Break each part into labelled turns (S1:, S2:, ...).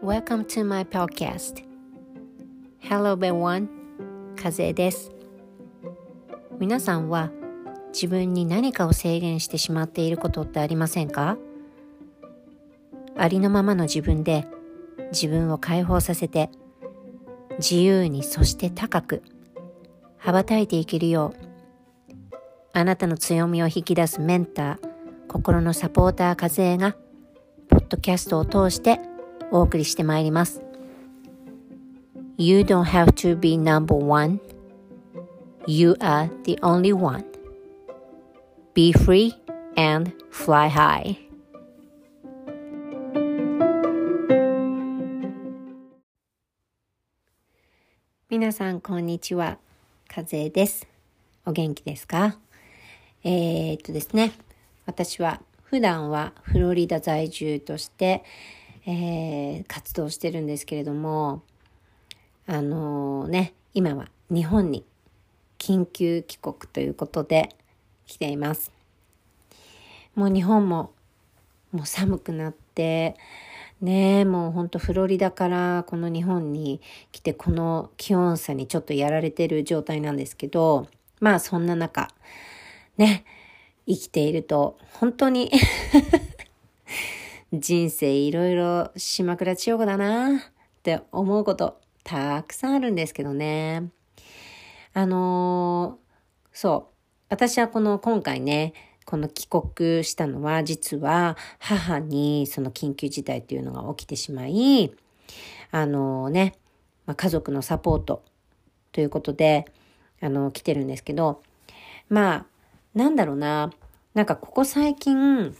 S1: Welcome to my podcast. Hello everyone. 風です。皆さんは自分に何かを制限してしまっていることってありませんか？ありのままの自分で自分を解放させて自由にそして高く羽ばたいていけるようあなたの強みを引き出すメンター心のサポーター風がポッドキャストを通してお送りしてまいります。You don't have to be number one. You are the only one. Be free and fly high. 皆さん、こんにちは。風です。お元気ですかえー、っとですね。私は、普段はフロリダ在住として、えー、活動してるんですけれども、あのー、ね、今は日本に緊急帰国ということで来ています。もう日本ももう寒くなって、ねえ、もうほんとフロリダからこの日本に来てこの気温差にちょっとやられてる状態なんですけど、まあそんな中、ね、生きていると本当に 人生いろいろ島倉千代子だなって思うことたくさんあるんですけどね。あのー、そう。私はこの今回ね、この帰国したのは実は母にその緊急事態っていうのが起きてしまい、あのね、まあ、家族のサポートということで、あの、来てるんですけど、まあ、なんだろうな、なんかここ最近、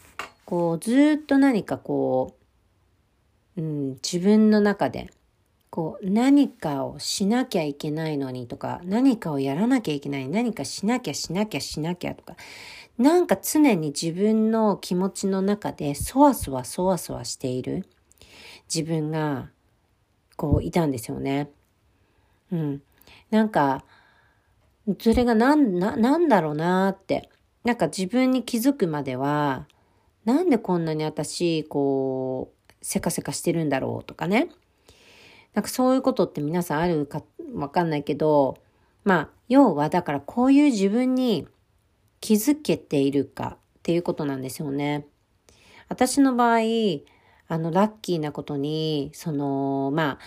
S1: こう、ずっと何かこう、うん、自分の中で、こう、何かをしなきゃいけないのにとか、何かをやらなきゃいけない、何かしなきゃしなきゃしなきゃとか、なんか常に自分の気持ちの中でそわそわそわそわしている自分がこういたんですよね。うん。なんか、それがなん、な、なんだろうなって。なんか自分に気づくまでは、なんでこんなに私、こう、せかせかしてるんだろうとかね。なんかそういうことって皆さんあるかわかんないけど、まあ、要はだからこういう自分に気づけているかっていうことなんですよね。私の場合、あの、ラッキーなことに、その、まあ、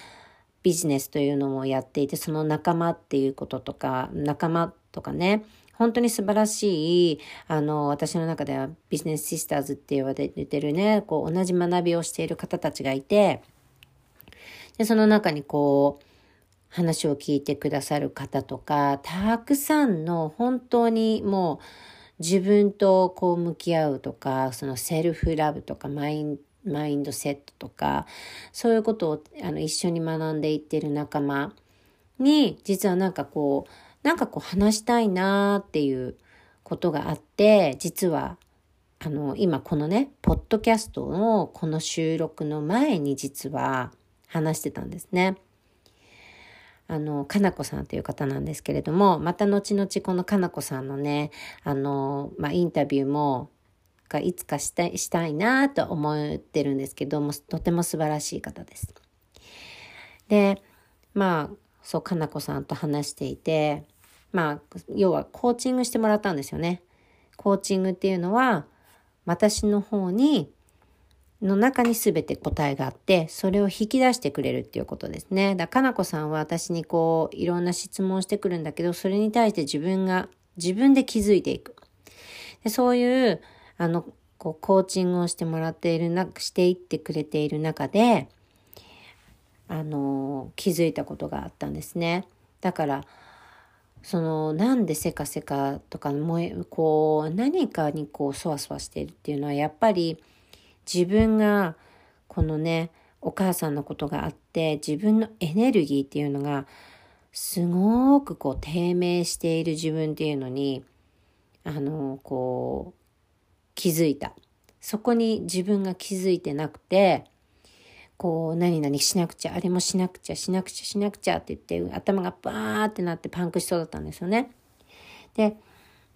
S1: ビジネスというのもやっていて、その仲間っていうこととか、仲間とかね、本当に素晴らしい、あの、私の中ではビジネスシスターズって言われてるね、こう、同じ学びをしている方たちがいて、で、その中にこう、話を聞いてくださる方とか、たくさんの本当にもう自分とこう向き合うとか、そのセルフラブとかマインマインドセットとか、そういうことをあの一緒に学んでいってる仲間に、実はなんかこう、なんかこう話したいなっていうことがあって、実はあの、今このね、ポッドキャストのこの収録の前に実は話してたんですね。あの、かなこさんという方なんですけれども、また後々このかなこさんのね、あの、まあ、インタビューも、がいつかしたい、したいなと思ってるんですけども、とても素晴らしい方です。で、まあ、そう、かなこさんと話していて、まあ、要はコーチングしてもらったんですよね。コーチングっていうのは、私の方にの中に全て答えがあって、それを引き出してくれるっていうことですね。だから、かなこさんは私にこう、いろんな質問してくるんだけど、それに対して自分が、自分で気づいていく。でそういう、あの、こう、コーチングをしてもらっているな、していってくれている中で、あの、気づいたことがあったんですね。だから、その、なんでせかせかとか、もえ、こう、何かにこう、そわそわしているっていうのは、やっぱり、自分がこのね、お母さんのことがあって、自分のエネルギーっていうのが、すごくこう低迷している自分っていうのに、あの、こう、気づいた。そこに自分が気づいてなくて、こう、何々しなくちゃ、あれもしなくちゃ、しなくちゃ、しなくちゃって言って、頭がバーってなってパンクしそうだったんですよね。で、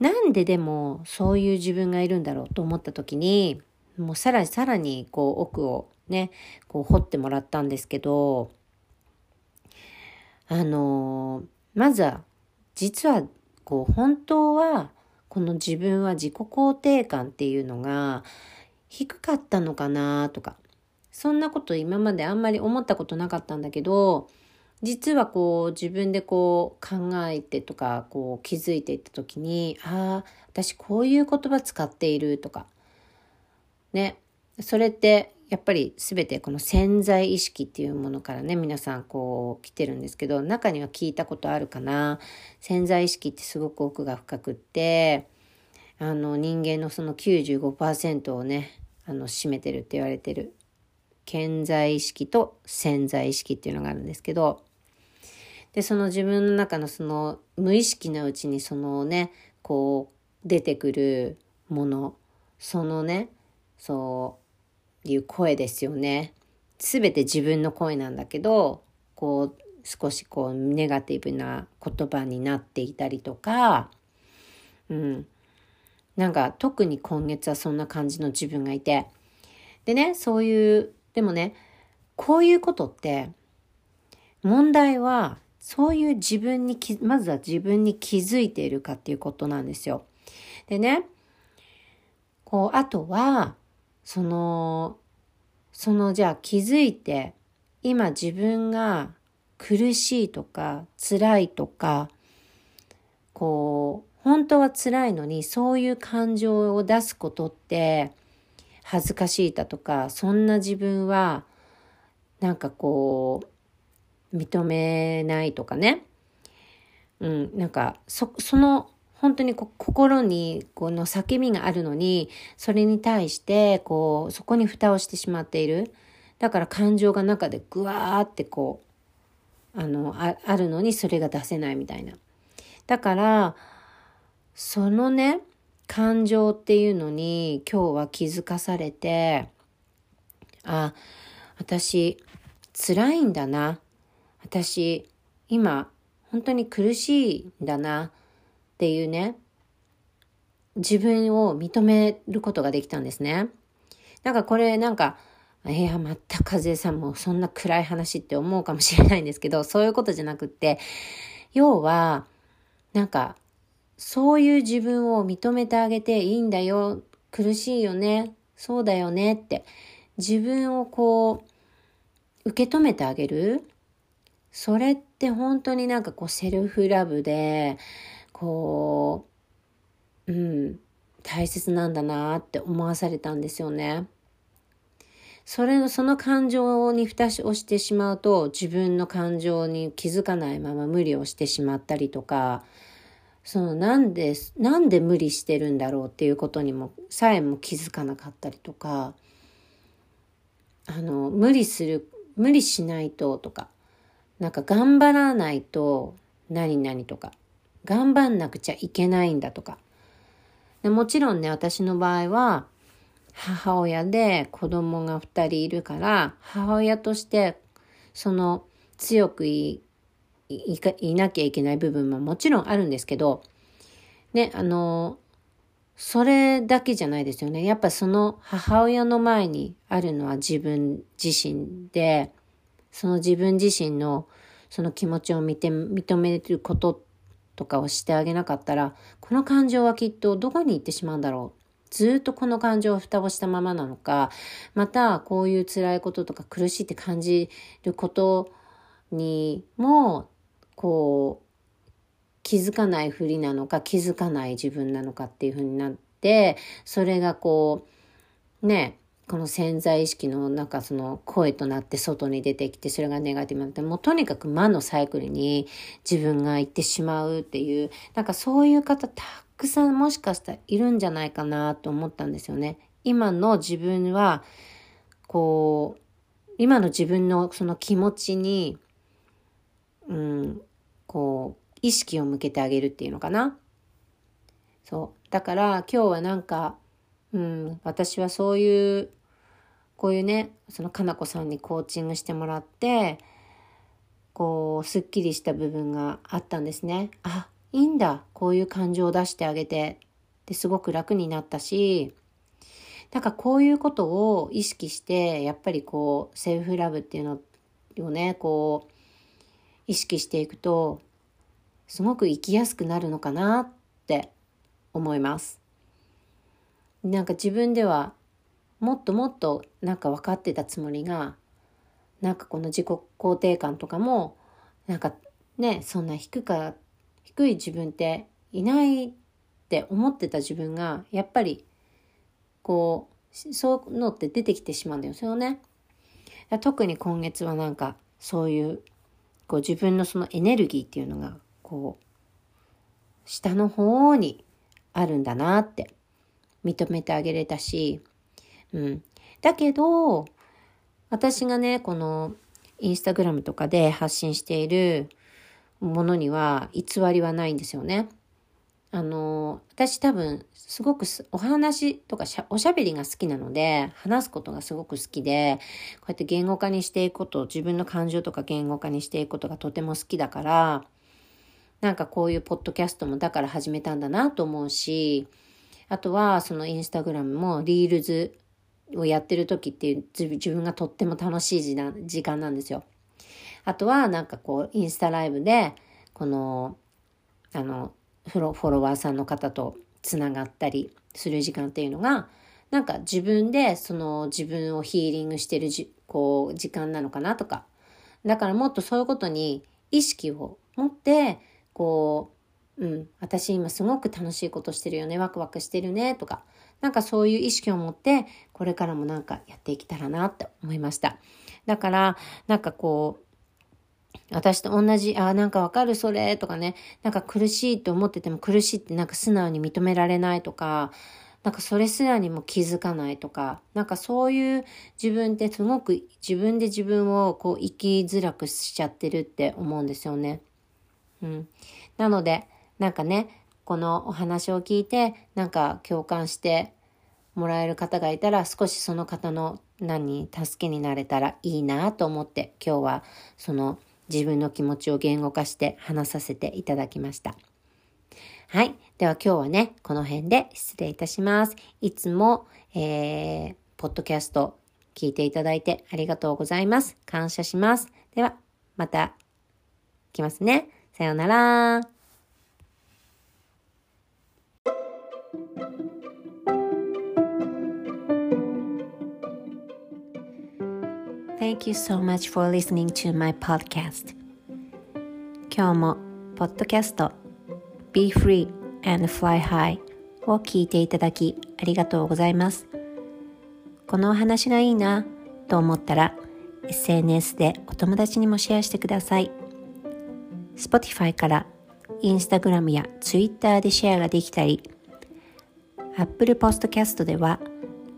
S1: なんででもそういう自分がいるんだろうと思った時に、もうさらにさらにこう奥をね、こう掘ってもらったんですけど、あのまずは、実はこう本当はこの自分は自己肯定感っていうのが低かったのかなとか、そんなこと今まであんまり思ったことなかったんだけど、実はこう自分でこう考えてとかこう気づいていった時に、ああ、私こういう言葉使っているとか、ね、それってやっぱり全てこの潜在意識っていうものからね、皆さんこう来てるんですけど、中には聞いたことあるかな。潜在意識ってすごく奥が深くって、あの人間のその95%をね、あの占めてるって言われてる。潜在意識と潜在意識っていうのがあるんですけど、で、その自分の中のその無意識のうちにそのね、こう出てくるもの、そのね、そうていう声ですよね。すべて自分の声なんだけど、こう少しこうネガティブな言葉になっていたりとか、うん。なんか特に今月はそんな感じの自分がいて。でね、そういう、でもね、こういうことって、問題はそういう自分にき、まずは自分に気づいているかっていうことなんですよ。でね、こう、あとは、その、そのじゃあ気づいて、今自分が苦しいとか辛いとか、こう、本当は辛いのにそういう感情を出すことって恥ずかしいだとか、そんな自分はなんかこう、認めないとかね。うん、なんか、そ、その、本当に心にこの叫びがあるのに、それに対して、こう、そこに蓋をしてしまっている。だから感情が中でぐわーってこう、あの、ああるのにそれが出せないみたいな。だから、そのね、感情っていうのに今日は気づかされて、あ、私、辛いんだな。私、今、本当に苦しいんだなっていうね、自分を認めることができたんですね。なんかこれなんか、いや、また和江さんもそんな暗い話って思うかもしれないんですけど、そういうことじゃなくって、要は、なんか、そういう自分を認めてあげていいんだよ、苦しいよね、そうだよねって、自分をこう、受け止めてあげるそれって本当になんかこうセルフラブで、こう、うん、大切なんだなって思わされたんですよね。それの、その感情に蓋をしてしまうと、自分の感情に気づかないまま無理をしてしまったりとか、そのなんで、なんで無理してるんだろうっていうことにも、さえも気づかなかったりとか、あの、無理する、無理しないととか、なんか頑張らないと何々とか、頑張んなくちゃいけないんだとか。でもちろんね、私の場合は、母親で子供が二人いるから、母親として、その強くいいいなきゃいけない部分ももちろんあるんですけど、ね、あの、それだけじゃないですよね。やっぱその母親の前にあるのは自分自身で、その自分自身のその気持ちを見て、認めることとかをしてあげなかったら、この感情はきっとどこに行ってしまうんだろう。ずっとこの感情を蓋をしたままなのか、またこういう辛いこととか苦しいって感じることにも、こう、気づかないふりなのか気づかない自分なのかっていうふうになって、それがこう、ね、この潜在意識のなんかその声となって外に出てきてそれがネガティブになってもうとにかく魔のサイクルに自分が行ってしまうっていうなんかそういう方たくさんもしかしたらいるんじゃないかなと思ったんですよね。今の自分はこう今の自分のその気持ちにうんこう意識を向けてあげるっていうのかな。そう。だから今日はなんかうん、私はそういう、こういうね、そのかなこさんにコーチングしてもらって、こう、すっきりした部分があったんですね。あ、いいんだ、こういう感情を出してあげて、ってすごく楽になったし、なんかこういうことを意識して、やっぱりこう、セルフラブっていうのをね、こう、意識していくと、すごく生きやすくなるのかなって思います。なんか自分ではもっともっとなんか分かってたつもりがなんかこの自己肯定感とかもなんかねそんな低か低い自分っていないって思ってた自分がやっぱりこうそういうのって出てきてしまうんですよね。特に今月はなんかそういうこう自分のそのエネルギーっていうのがこう下の方にあるんだなって認めてあげれたし、うん。だけど、私がね、このインスタグラムとかで発信しているものには偽りはないんですよね。あの、私多分すごくお話とかおしゃべりが好きなので、話すことがすごく好きで、こうやって言語化にしていくこと、自分の感情とか言語化にしていくことがとても好きだから、なんかこういうポッドキャストもだから始めたんだなと思うし、あとはそのインスタグラムもリールズをやってる時っていう自分がとっても楽しい時間なんですよ。あとはなんかこうインスタライブでこのあのフォロワーさんの方とつながったりする時間っていうのがなんか自分でその自分をヒーリングしてるじこう時間なのかなとかだからもっとそういうことに意識を持ってこうう、ん、私今すごく楽しいことしてるよね、ワクワクしてるね、とか、なんかそういう意識を持って、これからもなんかやっていけたらなって思いました。だから、なんかこう、私と同じ、あ、なんかわかるそれ。とかね、なんか苦しいと思ってても苦しいってなんか素直に認められないとか、なんかそれすらにも気づかないとか、なんかそういう自分ってすごく自分で自分をこう生きづらくしちゃってるって思うんですよね。うん。なので、なんかね、このお話を聞いて、なんか共感してもらえる方がいたら、少しその方の何、助けになれたらいいなと思って、今日はその自分の気持ちを言語化して話させていただきました。はい。では今日はね、この辺で失礼いたします。いつも、えー、ポッドキャスト聞いていただいてありがとうございます。感謝します。では、また来ますね。さようなら。Thank you so much for listening to my podcast. 今日もポッドキャスト Be Free and Fly High を聞いていただきありがとうございます。このお話がいいなと思ったら SNS でお友達にもシェアしてください。Spotify から Instagram や Twitter でシェアができたり Apple Podcast では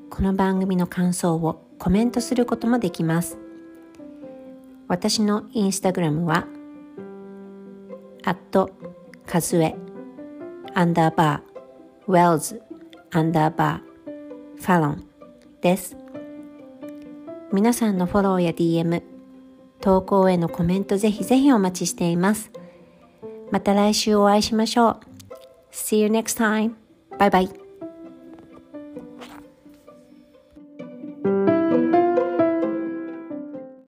S1: この番組の感想をコメントすることもできます私の Instagram はアットカズエアンダーバーウェルズアンダーバーファロンです皆さんのフォローや DM 投稿へのコメントぜひぜひお待ちしています。また来週お会いしましょう。See you next time. Bye bye.